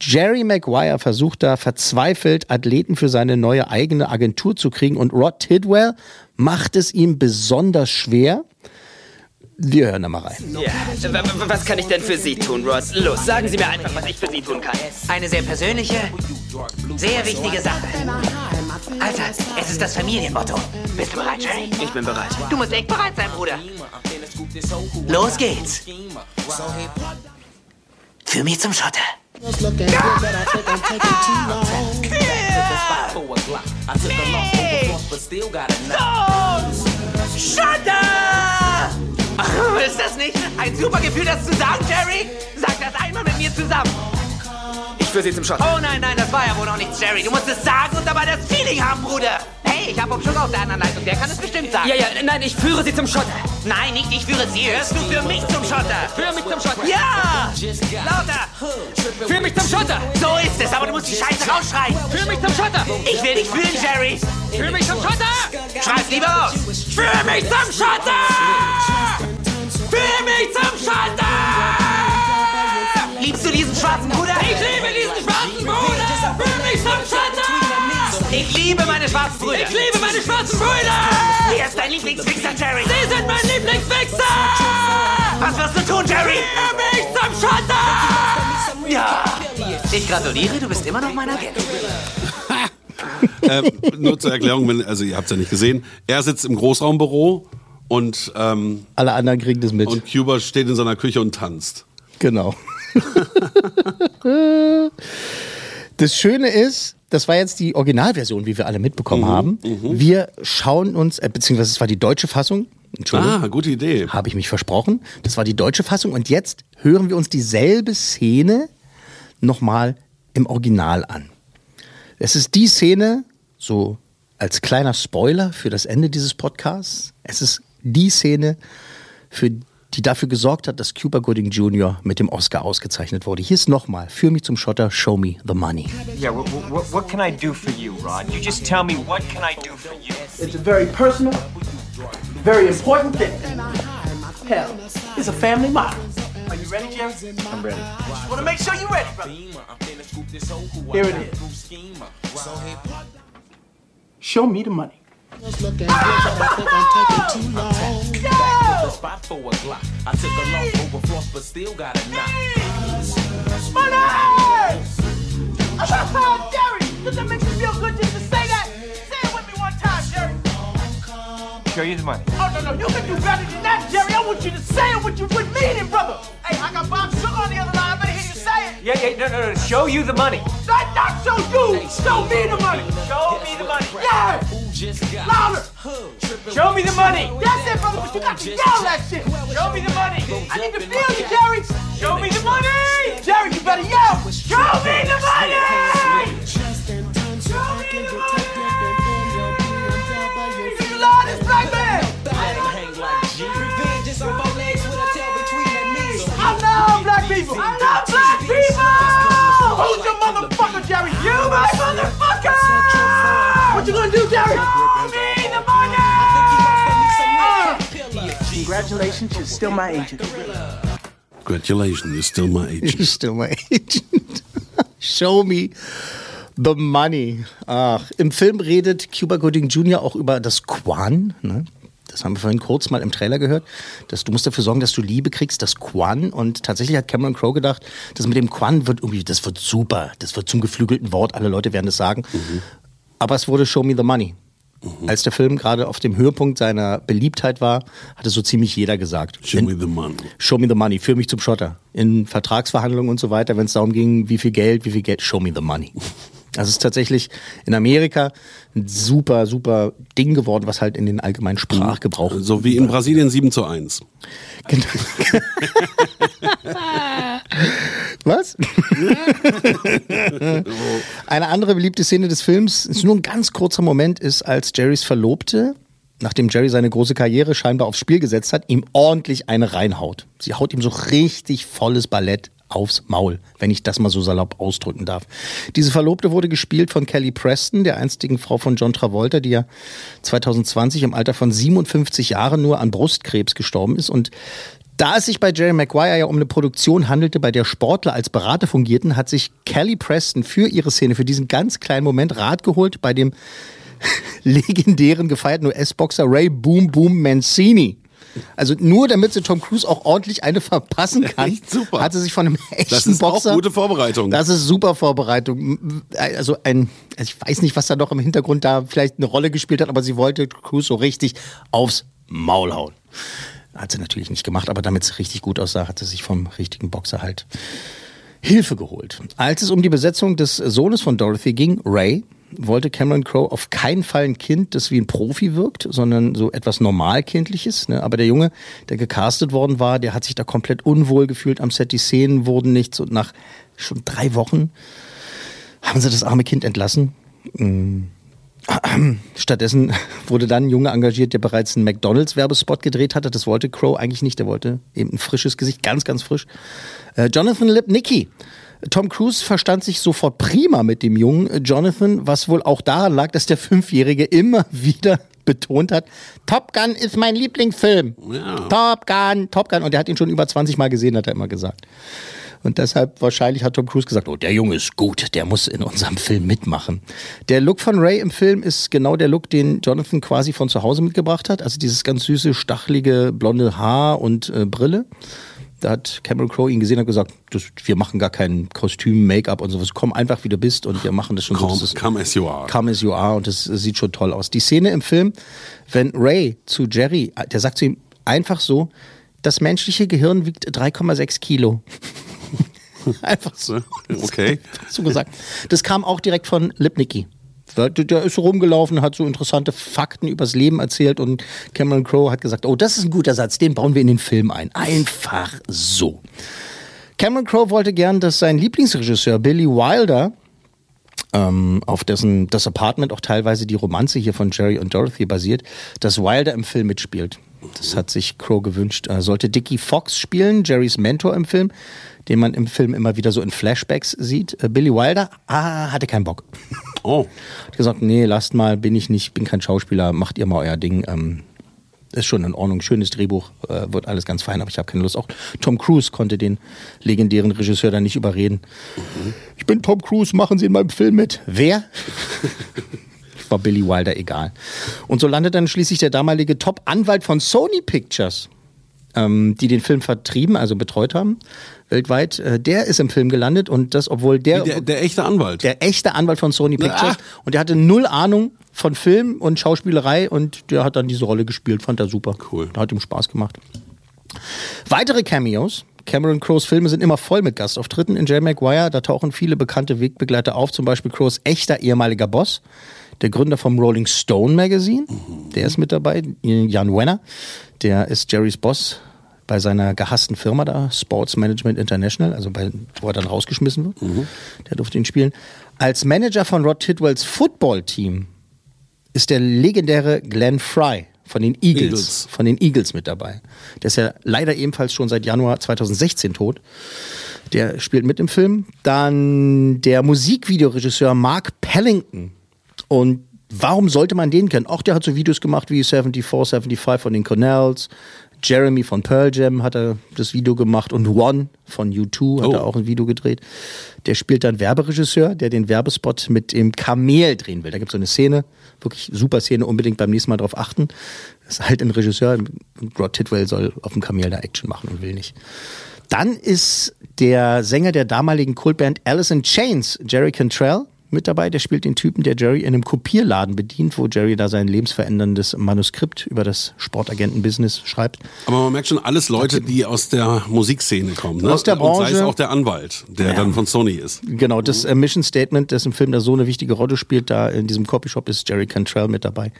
Jerry Maguire versucht da verzweifelt, Athleten für seine neue eigene Agentur zu kriegen und Rod Tidwell macht es ihm besonders schwer. Wir hören da mal rein. Ja, was kann ich denn für Sie tun, Ross? Los, sagen Sie mir einfach, was ich für Sie tun kann. Eine sehr persönliche, sehr wichtige Sache. Alter, es ist das Familienmotto. Bist du bereit, Jerry? Ich bin bereit. Du musst echt bereit sein, Bruder. Los geht's. Für mich zum Schotter. Schotter! Ist das nicht ein super Gefühl, das zu sagen, Jerry? Sag das einmal mit mir zusammen. Ich führe Sie zum Schotter. Oh nein, nein, das war ja wohl noch nichts, Jerry. Du musst es sagen und dabei das Feeling haben, Bruder. Hey, ich hab Bob Sugar auf der anderen Leitung. Der kann es bestimmt sagen. Ja, ja, nein, ich führe Sie zum Schotter. Nein, nicht ich führe sie. Hörst du für mich zum Schotter? Führe mich zum Schotter. Ja! Lauter! Führe mich zum Schotter. So ist es, aber du musst die Scheiße rausschreien. Führe mich zum Schotter. Ich will dich fühlen, Jerry. Führe mich zum Schotter. Schreib's lieber raus. Führ mich zum Schotter! Führ mich zum Schotter! Liebst du diesen schwarzen Bruder? Ich liebe diesen schwarzen Bruder. Führe mich zum Schotter. Ich liebe meine schwarzen Brüder. Ich liebe meine schwarzen Brüder. Wer ist dein Lieblingswichser, Jerry? Sie sind mein Lieblingswichser. Was wirst du tun, Jerry? Führe mich zum Schotter. Ja. Ich gratuliere, du bist immer noch mein Agent. ähm, nur zur Erklärung, wenn, also ihr habt es ja nicht gesehen. Er sitzt im Großraumbüro und, ähm, Alle anderen kriegen das mit. und Cuba steht in seiner Küche und tanzt. Genau. das Schöne ist, das war jetzt die Originalversion, wie wir alle mitbekommen haben. Wir schauen uns, äh, beziehungsweise es war die deutsche Fassung. Entschuldigung. Ah, gute Idee. Habe ich mich versprochen. Das war die deutsche Fassung. Und jetzt hören wir uns dieselbe Szene nochmal im Original an. Es ist die Szene, so als kleiner Spoiler für das Ende dieses Podcasts, es ist die Szene, für die dafür gesorgt hat, dass Cuba Gooding Jr. mit dem Oscar ausgezeichnet wurde. Hier ist nochmal, führ mich zum Schotter, show me the money. Yeah, what, what, what can I do for you, Rod? You just tell me what can I do for you? It's a very personal, very important thing. Hell, it's a family motto. Are you ready, Jerry? I'm ready. Just want to make sure you're ready, brother. Here it is. Show me the money. Spot for a Glock. I took a loss over frost, but still got a knock. Money! Jerry, does that make you feel good just to say that? Say it with me one time, Jerry. Show you the money. Oh, no, no, you can do better than that, Jerry. I want you to say it with you with meaning, brother. Hey, I got Bob Sugar on the other line. I better hear you say it. Yeah, yeah, no, no, no. Show you the money. Not, not show you. Show me the money. Show me the money. Yeah. Louder. Show me the money. That's it, brother, but you got to yell that shit. Show me the money. I need to feel you, Jerry. Show me the money. Jerry, you better yell. Show me the money. Who's your motherfucker, Jerry? You my motherfucker. What you gonna do, Jerry? Show me the money. Ah! Congratulations, you're still my agent. Congratulations, you're still my agent. You're Still my agent. Show me the money. Ach, im Film redet Cuba Gooding Jr. auch über das Quan. Ne? Das haben wir vorhin kurz mal im Trailer gehört. Dass du musst dafür sorgen, dass du Liebe kriegst, das Quan. Und tatsächlich hat Cameron Crowe gedacht, das mit dem Quan wird irgendwie, das wird super. Das wird zum geflügelten Wort. Alle Leute werden es sagen. Aber es wurde Show Me the Money. Als der Film gerade auf dem Höhepunkt seiner Beliebtheit war, hatte so ziemlich jeder gesagt. Show me the money. Show me the money, führ mich zum Schotter. In Vertragsverhandlungen und so weiter, wenn es darum ging, wie viel Geld, wie viel Geld, show me the money. Das ist tatsächlich in Amerika ein super, super Ding geworden, was halt in den allgemeinen Sprachgebrauch. So wie in Brasilien 7 zu 1. Genau. Was? Eine andere beliebte Szene des Films, ist nur ein ganz kurzer Moment, ist, als Jerrys Verlobte, nachdem Jerry seine große Karriere scheinbar aufs Spiel gesetzt hat, ihm ordentlich eine reinhaut. Sie haut ihm so richtig volles Ballett aufs Maul, wenn ich das mal so salopp ausdrücken darf. Diese Verlobte wurde gespielt von Kelly Preston, der einstigen Frau von John Travolta, die ja 2020 im Alter von 57 Jahren nur an Brustkrebs gestorben ist und da es sich bei Jerry Maguire ja um eine Produktion handelte, bei der Sportler als Berater fungierten, hat sich Kelly Preston für ihre Szene, für diesen ganz kleinen Moment Rat geholt bei dem legendären gefeierten US-Boxer Ray Boom Boom Mancini. Also nur damit sie Tom Cruise auch ordentlich eine verpassen kann, Echt super. hat sie sich von einem echten Das ist auch Boxer. gute Vorbereitung. Das ist super Vorbereitung. Also ein, also ich weiß nicht, was da noch im Hintergrund da vielleicht eine Rolle gespielt hat, aber sie wollte Cruise so richtig aufs Maul hauen. Hat sie natürlich nicht gemacht, aber damit es richtig gut aussah, hat sie sich vom richtigen Boxer halt Hilfe geholt. Als es um die Besetzung des Sohnes von Dorothy ging, Ray, wollte Cameron Crowe auf keinen Fall ein Kind, das wie ein Profi wirkt, sondern so etwas Normalkindliches. Ne? Aber der Junge, der gecastet worden war, der hat sich da komplett unwohl gefühlt am Set. Die Szenen wurden nichts und nach schon drei Wochen haben sie das arme Kind entlassen. Mm. Stattdessen wurde dann ein Junge engagiert, der bereits einen McDonalds-Werbespot gedreht hatte. Das wollte Crow eigentlich nicht. Der wollte eben ein frisches Gesicht, ganz, ganz frisch. Äh, Jonathan Lipnicki. Tom Cruise verstand sich sofort prima mit dem jungen äh, Jonathan, was wohl auch daran lag, dass der Fünfjährige immer wieder betont hat, Top Gun ist mein Lieblingsfilm. Top Gun, Top Gun. Und er hat ihn schon über 20 Mal gesehen, hat er immer gesagt. Und deshalb wahrscheinlich hat Tom Cruise gesagt, oh, der Junge ist gut, der muss in unserem Film mitmachen. Der Look von Ray im Film ist genau der Look, den Jonathan quasi von zu Hause mitgebracht hat. Also dieses ganz süße, stachelige, blonde Haar und äh, Brille. Da hat Cameron Crowe ihn gesehen und gesagt, das, wir machen gar kein Kostüm, Make-up und sowas. Komm einfach, wie du bist und wir machen das schon Come, so. Das ist, come as you are. Come as you are und das sieht schon toll aus. Die Szene im Film, wenn Ray zu Jerry, der sagt zu ihm einfach so, das menschliche Gehirn wiegt 3,6 Kilo. einfach so. Okay. so gesagt. Das kam auch direkt von Lipnicki. Der, ist so rumgelaufen, hat so interessante Fakten übers Leben erzählt und Cameron Crowe hat gesagt, oh, das ist ein guter Satz, den bauen wir in den Film ein. Einfach so. Cameron Crowe wollte gern, dass sein Lieblingsregisseur Billy Wilder ähm, auf dessen das Apartment auch teilweise die Romanze hier von Jerry und Dorothy basiert, dass Wilder im Film mitspielt. Das hat sich Crow gewünscht. Äh, sollte Dickie Fox spielen, Jerrys Mentor im Film, den man im Film immer wieder so in Flashbacks sieht. Äh, Billy Wilder ah, hatte keinen Bock. Oh. Hat gesagt, nee, lasst mal, bin ich nicht, bin kein Schauspieler, macht ihr mal euer Ding. Ähm, ist schon in Ordnung, schönes Drehbuch, äh, wird alles ganz fein, aber ich habe keine Lust. Auch Tom Cruise konnte den legendären Regisseur da nicht überreden. Ich bin Tom Cruise, machen Sie in meinem Film mit. Wer? War Billy Wilder egal. Und so landet dann schließlich der damalige Top-Anwalt von Sony Pictures, ähm, die den Film vertrieben, also betreut haben, weltweit. Äh, der ist im Film gelandet und das, obwohl der. Der, der echte Anwalt. Der echte Anwalt von Sony Pictures. ah. Und der hatte null Ahnung von Film und Schauspielerei und der hat dann diese Rolle gespielt, fand er super. Cool. Hat ihm Spaß gemacht. Weitere Cameos. Cameron Crowes Filme sind immer voll mit Gastauftritten. In Jerry Maguire, da tauchen viele bekannte Wegbegleiter auf, zum Beispiel Crowes echter ehemaliger Boss, der Gründer vom Rolling Stone Magazine, der ist mit dabei, Jan Wenner, der ist Jerrys Boss bei seiner gehassten Firma da, Sports Management International, also bei, wo er dann rausgeschmissen wird. Der durfte ihn spielen. Als Manager von Rod Tidwells Football-Team ist der legendäre Glenn Fry von den Eagles, Eagles. von den Eagles mit dabei. Der ist ja leider ebenfalls schon seit Januar 2016 tot. Der spielt mit im Film. Dann der Musikvideoregisseur Mark Pellington. Und warum sollte man den kennen? Auch der hat so Videos gemacht wie 74, 75 von den Cornells. Jeremy von Pearl Jam hat er das Video gemacht und One von U2 hat Oh. er auch ein Video gedreht. Der spielt dann Werberegisseur, der den Werbespot mit dem Kamel drehen will. Da gibt es so eine Szene, wirklich super Szene, unbedingt beim nächsten Mal drauf achten. Das ist halt ein Regisseur, Rod Tidwell soll auf dem Kamel da Action machen und will nicht. Dann ist der Sänger der damaligen Kultband Alice in Chains, Jerry Cantrell, mit dabei. Der spielt den Typen, der Jerry in einem Kopierladen bedient, wo Jerry da sein lebensveränderndes Manuskript über das Sportagentenbusiness schreibt. Aber man merkt schon, alles Leute, die aus der Musikszene kommen. Ne? Aus der Und sei es Branche. auch der Anwalt, der Ja. dann von Sony ist. Genau, das äh, Mission Statement, das im Film da so eine wichtige Rolle spielt, da in diesem Copyshop ist Jerry Cantrell mit dabei.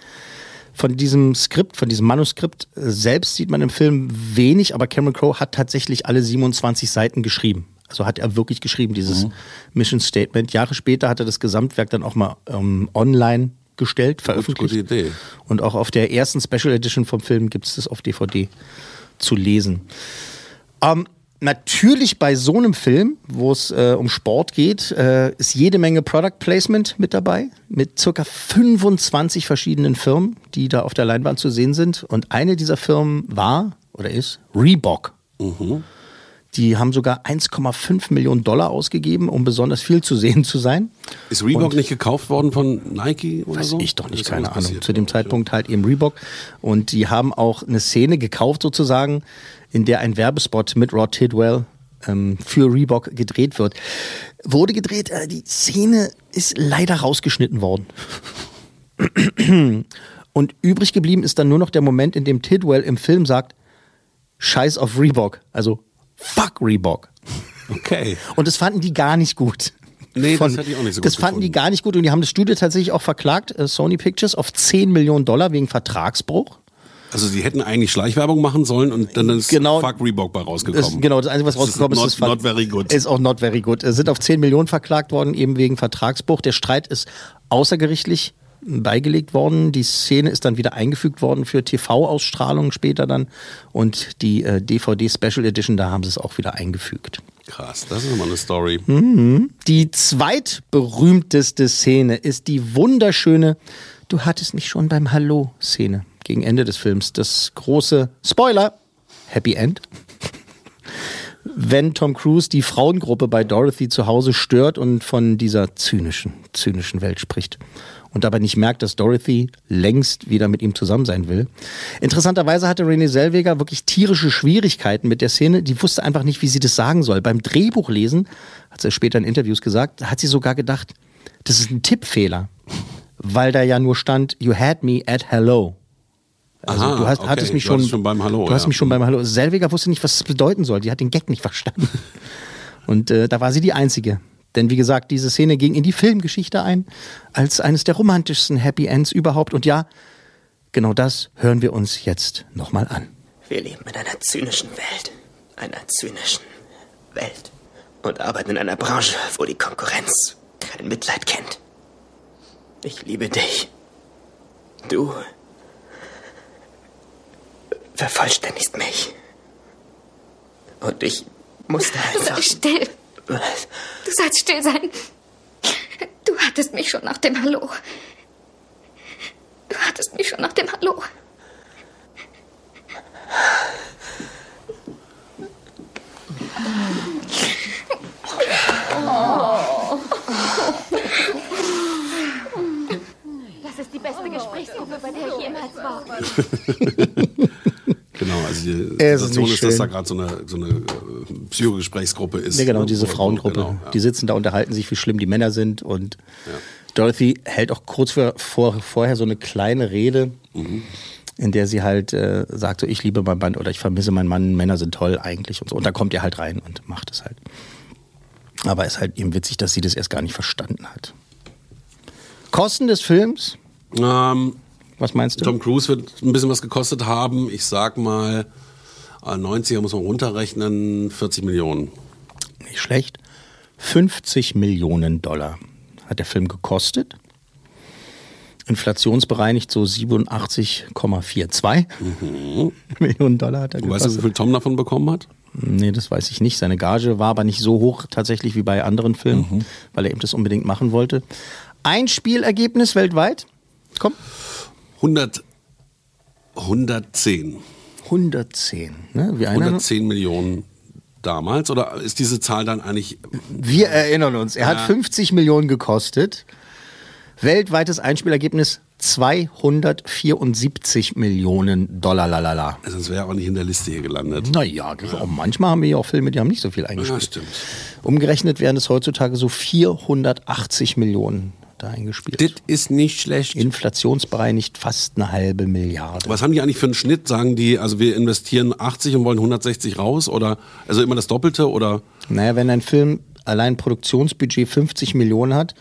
Von diesem Skript, von diesem Manuskript äh, selbst sieht man im Film wenig, aber Cameron Crowe hat tatsächlich alle 27 Seiten geschrieben. Also hat er wirklich geschrieben, dieses Mission Statement. Jahre später hat er das Gesamtwerk dann auch mal ähm, online gestellt, veröffentlicht. gute Idee. Und auch auf der ersten Special Edition vom Film gibt es das auf DVD zu lesen. Ähm, natürlich bei so einem Film, wo es äh, um Sport geht, äh, ist jede Menge Product Placement mit dabei, mit circa 25 verschiedenen Firmen, die da auf der Leinwand zu sehen sind. Und eine dieser Firmen war oder ist Reebok. Die haben sogar 1,5 Millionen Dollar ausgegeben, um besonders viel zu sehen zu sein. Ist Reebok Und- nicht gekauft worden von Nike oder Weiß so? ich doch nicht, keine Ahnung. passiert, Zu dem Zeitpunkt halt eben Reebok. Und die haben auch eine Szene gekauft sozusagen, in der ein Werbespot mit Rod Tidwell ähm, für Reebok gedreht wird. Wurde gedreht, äh, die Szene ist leider rausgeschnitten worden. Und übrig geblieben ist dann nur noch der Moment, in dem Tidwell im Film sagt, Scheiß auf Reebok. Also fuck Reebok. Okay. Und das fanden die gar nicht gut. Nee, das hätte ich auch nicht so Das gut fanden die gar nicht gut und die haben das Studio tatsächlich auch verklagt, äh, Sony Pictures, auf 10 Millionen Dollar wegen Vertragsbruch. Also sie hätten eigentlich Schleichwerbung machen sollen und dann ist Genau. Fuck Reebok bei rausgekommen. Das, genau, das Einzige, was Das rausgekommen ist, not, ist, not very good. ist auch not very good. Es sind auf 10 Millionen verklagt worden, eben wegen Vertragsbruch. Der Streit ist außergerichtlich beigelegt worden. Die Szene ist dann wieder eingefügt worden für TV-Ausstrahlungen später dann. Und die äh, DVD Special Edition, da haben sie es auch wieder eingefügt. Krass, das ist immer eine Story. Mhm. Die zweitberühmteste Szene ist die wunderschöne Du hattest mich schon beim Hallo-Szene gegen Ende des Films. Das große Spoiler, Happy End. Wenn Tom Cruise die Frauengruppe bei Dorothy zu Hause stört und von dieser zynischen, zynischen Welt spricht. Und dabei nicht merkt, dass Dorothy längst wieder mit ihm zusammen sein will. Interessanterweise hatte Renée Zellweger wirklich tierische Schwierigkeiten mit der Szene. Die wusste einfach nicht, wie sie das sagen soll. Beim Drehbuchlesen, hat sie später in Interviews gesagt, hat sie sogar gedacht, das ist ein Tippfehler. Weil da ja nur stand, you had me at hello. Also Aha, du hast, okay. hattest mich Du schon, schon beim Hallo, Du hast ja. mich schon beim Hallo. Selviger wusste nicht, was das bedeuten soll. Die hat den Gag nicht verstanden. Und äh, da war sie die Einzige. Denn wie gesagt, diese Szene ging in die Filmgeschichte ein als eines der romantischsten Happy Ends überhaupt. Und ja, genau das hören wir uns jetzt nochmal an. Wir leben in einer zynischen Welt. Einer zynischen Welt. Und arbeiten in einer Branche, wo die Konkurrenz kein Mitleid kennt. Ich liebe dich. Du vervollständigst mich. Und ich musste einfach... Sei still. Du sollst still sein. Du hattest mich schon nach dem Hallo. Du hattest mich schon nach dem Hallo. Das ist die beste Gesprächsgruppe, bei der ich jemals war. Also die Es ist Situation nicht ist, dass da gerade so eine, so eine äh, Psychogesprächsgesprächsgruppe ist. Ja, genau, diese Frauengruppe. Genau, ja. Die sitzen da, unterhalten sich, wie schlimm die Männer sind. Und Dorothy hält auch kurz vor, vor, vorher so eine kleine Rede, Mhm. in der sie halt äh, sagt, so, ich liebe mein Mann oder ich vermisse meinen Mann, Männer sind toll eigentlich und so. Und da kommt ihr halt rein und macht es halt. Aber es ist halt eben witzig, dass sie das erst gar nicht verstanden hat. Kosten des Films? Ähm, Was meinst du? Tom Cruise wird ein bisschen was gekostet haben. Ich sag mal, äh, 90er muss man runterrechnen, 40 Millionen. Nicht schlecht. 50 Millionen Dollar hat der Film gekostet. Inflationsbereinigt so 87,42 Millionen Dollar hat er Mhm. Weißt du, wie gekostet. viel Tom davon bekommen hat? Nee, das weiß ich nicht. Seine Gage war aber nicht so hoch tatsächlich wie bei anderen Filmen, Mhm. weil er eben das unbedingt machen wollte. Ein Spielergebnis weltweit? Komm. 100, 110. 110. Ne? Wie einer 110 Millionen damals? Oder ist diese Zahl dann eigentlich Wir erinnern uns, er Ja. hat 50 Millionen gekostet. Weltweites Einspielergebnis 274 Millionen Dollar, lalala. Sonst wäre er auch nicht in der Liste hier gelandet. Naja, auch manchmal haben wir ja auch Filme, die haben nicht so viel Ja, eingespielt. stimmt. Umgerechnet wären es heutzutage so 480 Millionen da eingespielt. Das ist nicht schlecht. Inflationsbereinigt fast eine halbe Milliarde. Was haben die eigentlich für einen Schnitt? Sagen die, also wir investieren 80 und wollen 160 raus? Oder also immer das Doppelte? Oder Naja, wenn ein Film allein Produktionsbudget 50 Millionen hat,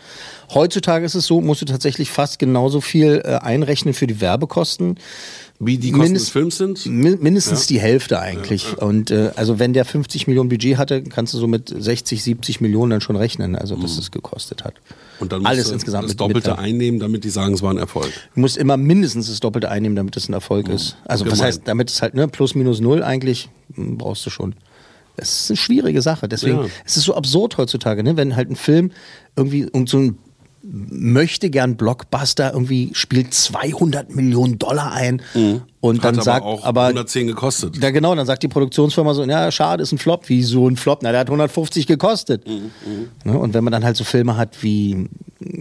heutzutage ist es so, musst du tatsächlich fast genauso viel äh, einrechnen für die Werbekosten. Wie die Kosten Mindest- des Films sind? Mi- Mindestens Ja. die Hälfte eigentlich. Und äh, also wenn der 50 Millionen Budget hatte, kannst du so mit 60, 70 Millionen dann schon rechnen, also dass es gekostet hat. Mhm. Und dann Alles insgesamt das mit- Doppelte mit- einnehmen, damit die sagen, es war ein Erfolg. Du musst immer mindestens das Doppelte einnehmen, damit es ein Erfolg ist. Also was Gemein. heißt, damit es halt ne, plus minus null eigentlich hm, brauchst du schon. Das ist eine schwierige Sache. Deswegen Ja. es ist es so absurd heutzutage, ne? wenn halt ein Film irgendwie und so ein möchte gern Blockbuster irgendwie spielt 200 Millionen Dollar ein und dann Mhm. Hat sagt aber auch aber 110 gekostet. ja, genau, dann sagt die Produktionsfirma so, ja, schade, ist ein Flop. Wie so ein Flop? Na, der hat 150 gekostet. Mhm, Ne? Und wenn man dann halt so Filme hat wie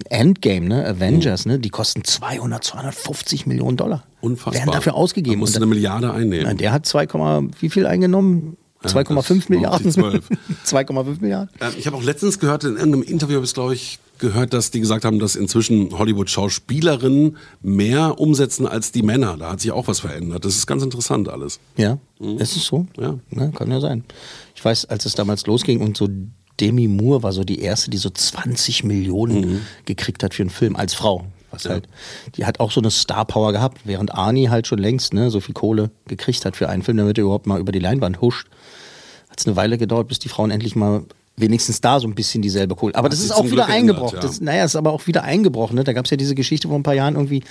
Endgame, ne, Avengers, ne, die kosten 200, 250 Millionen Dollar. Mhm. Unfassbar. Werden dafür Da ausgegeben. musst du Und eine Milliarde einnehmen. Na, der hat 2, wie viel eingenommen? 2,5 das Milliarden? auf die 12. 2,5 Milliarden? Ähm, Ich habe auch letztens gehört, in irgendeinem Interview habe ich glaube ich gehört, dass die gesagt haben, dass inzwischen Hollywood-Schauspielerinnen mehr umsetzen als die Männer. Da hat sich auch was verändert. Das ist ganz interessant alles. Ja, ist es so? Ja. Na, kann ja sein. Ich weiß, als es damals losging und so Demi Moore war so die erste, die so 20 Millionen Mhm. gekriegt hat für einen Film als Frau. Was halt, die hat auch so eine Star Power gehabt, während Arnie halt schon längst ne, so viel Kohle gekriegt hat für einen Film, damit er überhaupt mal über die Leinwand huscht. Hat es eine Weile gedauert, bis die Frauen endlich mal wenigstens da so ein bisschen dieselbe Kohle. Aber das sich ist auch wieder Glück eingebrochen. ja. Das, naja, ist aber auch wieder eingebrochen. Ne? Da gab es ja diese Geschichte vor ein paar Jahren irgendwie,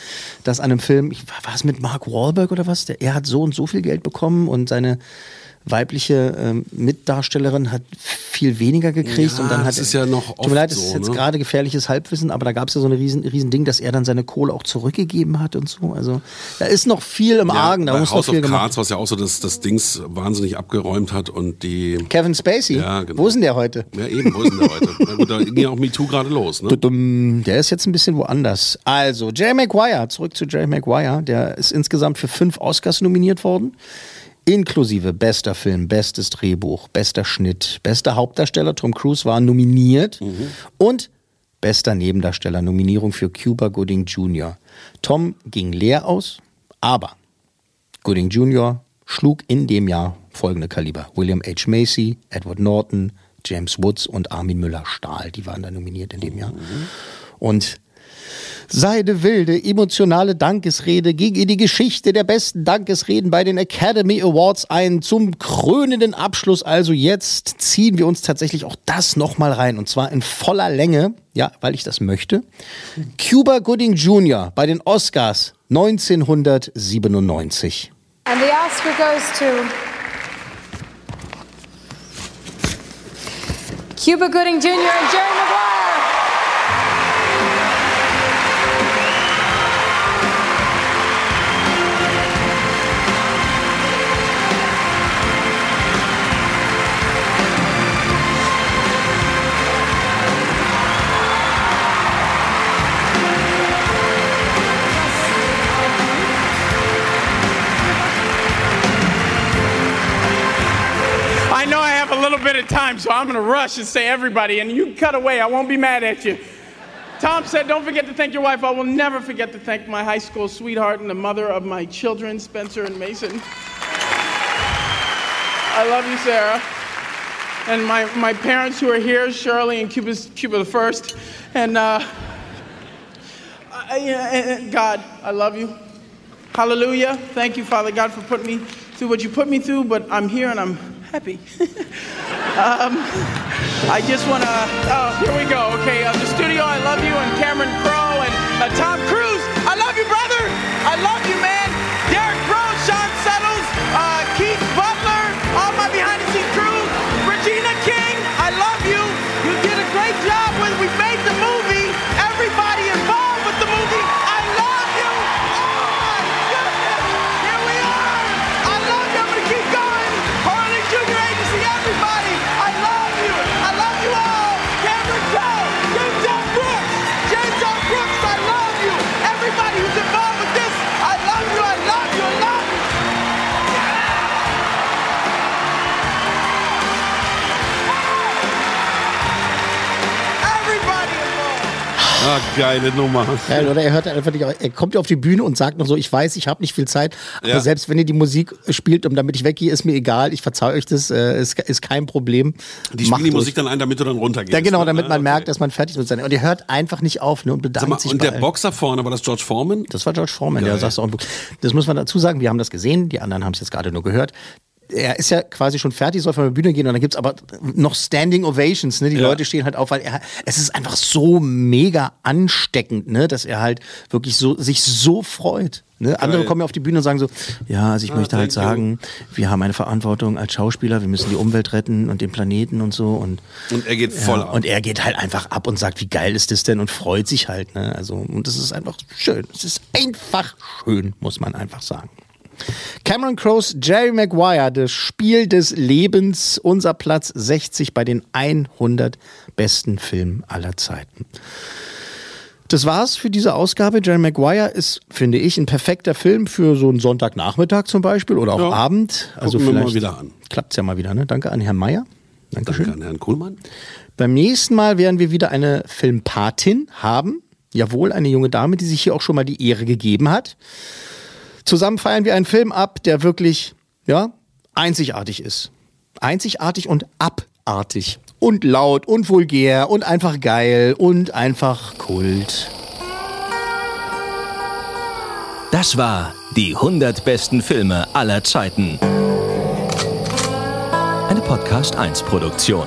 dass an einem Film, ich, war es mit Mark Wahlberg oder was? Der, er hat so und so viel Geld bekommen und seine weibliche ähm, Mitdarstellerin hat viel weniger gekriegt Ja, und dann hat das ist ja noch tut mir oft leid, das so, ist jetzt ne? gerade gefährliches Halbwissen, aber da gab es ja so ein riesen, riesen Ding, dass er dann seine Kohle auch zurückgegeben hat und so. Also da ist noch viel im Argen, da bei muss noch House viel of gemacht. Cards war es ja auch so, dass das Dings wahnsinnig abgeräumt hat und die. Kevin Spacey, Ja, genau. wo ist denn der heute? Ja, eben, wo ist denn der heute? Na gut, da ging ja auch MeToo gerade los, ne? Der ist jetzt ein bisschen woanders. Also, Jay Maguire, zurück zu Jay Maguire. Der ist insgesamt für fünf Oscars nominiert worden. Inklusive bester Film, bestes Drehbuch, bester Schnitt, bester Hauptdarsteller. Tom Cruise war nominiert. Und bester Nebendarsteller, Nominierung für Cuba Gooding Jr. Tom ging leer aus, aber Gooding Jr. schlug in dem Jahr folgende Kaliber. William H. Macy, Edward Norton, James Woods und Armin Müller-Stahl, die waren da nominiert in dem Jahr. Und seine wilde, emotionale Dankesrede ging in die Geschichte der besten Dankesreden bei den Academy Awards ein. Zum krönenden Abschluss also jetzt ziehen wir uns tatsächlich auch das nochmal rein. Und zwar in voller Länge, ja, weil ich das möchte. Cuba Gooding Jr. bei den Oscars 1997. And the Oscar goes to Cuba Gooding Jr. and Jerry Maguire. I know I have a little bit of time, so I'm going to rush and say everybody, and you cut away. I won't be mad at you. Tom said, Don't forget to thank your wife. I will never forget to thank my high school sweetheart and the mother of my children, Spencer and Mason. I love you, Sarah. And my, my parents who are here, Shirley and Cuba's, Cuba the First. And uh, I, and God, I love you. Hallelujah. Thank you, Father God, for putting me through what you put me through, but I'm here and I'm happy. um, I just want to, oh, here we go. Okay, uh, the studio, I love you, and Cameron Crowe and uh, Tom Cruise. I love you, brother. I love you, man. Ah, geile Nummer. Geil, oder er hört einfach nicht, er kommt ja auf die Bühne und sagt noch so, ich weiß, ich habe nicht viel Zeit, aber Ja. selbst wenn ihr die Musik spielt, um damit ich weggehe, ist mir egal, ich verzeihe euch das, äh, ist, ist kein Problem. Die spielen Macht die. Musik dann ein, damit du dann runtergehst. Ja, genau, ne? damit man Okay. merkt, dass man fertig ist mit seinem. Und er hört einfach nicht auf ne, und bedankt mal, sich und der allen. Boxer vorne, war das George Foreman? Das war George Foreman, Geil. der du auch. Das muss man dazu sagen, wir haben das gesehen, die anderen haben es jetzt gerade nur gehört. Er ist ja quasi schon fertig, soll von der Bühne gehen und dann gibt's aber noch Standing Ovations. Ne? Die Ja. Leute stehen halt auf, weil er, es ist einfach so mega ansteckend, ne? dass er halt wirklich so, sich so freut. Ne? Andere kommen ja auf die Bühne und sagen so, ja, also ich möchte halt thank you. sagen, wir haben eine Verantwortung als Schauspieler, wir müssen die Umwelt retten und den Planeten und so. Und, Und er geht voll ja, ab. Und er geht halt einfach ab und sagt, wie geil ist das denn und freut sich halt. Ne? Also, und das ist einfach schön. Es ist einfach schön, muss man einfach sagen. Cameron Crowe's Jerry Maguire, das Spiel des Lebens, unser Platz 60 bei den 100 besten Filmen aller Zeiten. Das war's für diese Ausgabe. Jerry Maguire ist, finde ich, ein perfekter Film für so einen Sonntagnachmittag zum Beispiel oder auch Ja. Abend. Also Gucken wir mal vielleicht wieder an. Klappt's ja mal wieder. Ne? Danke an Herrn Meyer. Dankeschön. Danke an Herrn Kuhlmann. Beim nächsten Mal werden wir wieder eine Filmpatin haben. Jawohl, eine junge Dame, die sich hier auch schon mal die Ehre gegeben hat. Zusammen feiern wir einen Film ab, der wirklich, ja, einzigartig ist. Einzigartig und abartig. Und laut und vulgär und einfach geil und einfach Kult. Das war die 100 besten Filme aller Zeiten. Eine Podcast 1 Produktion.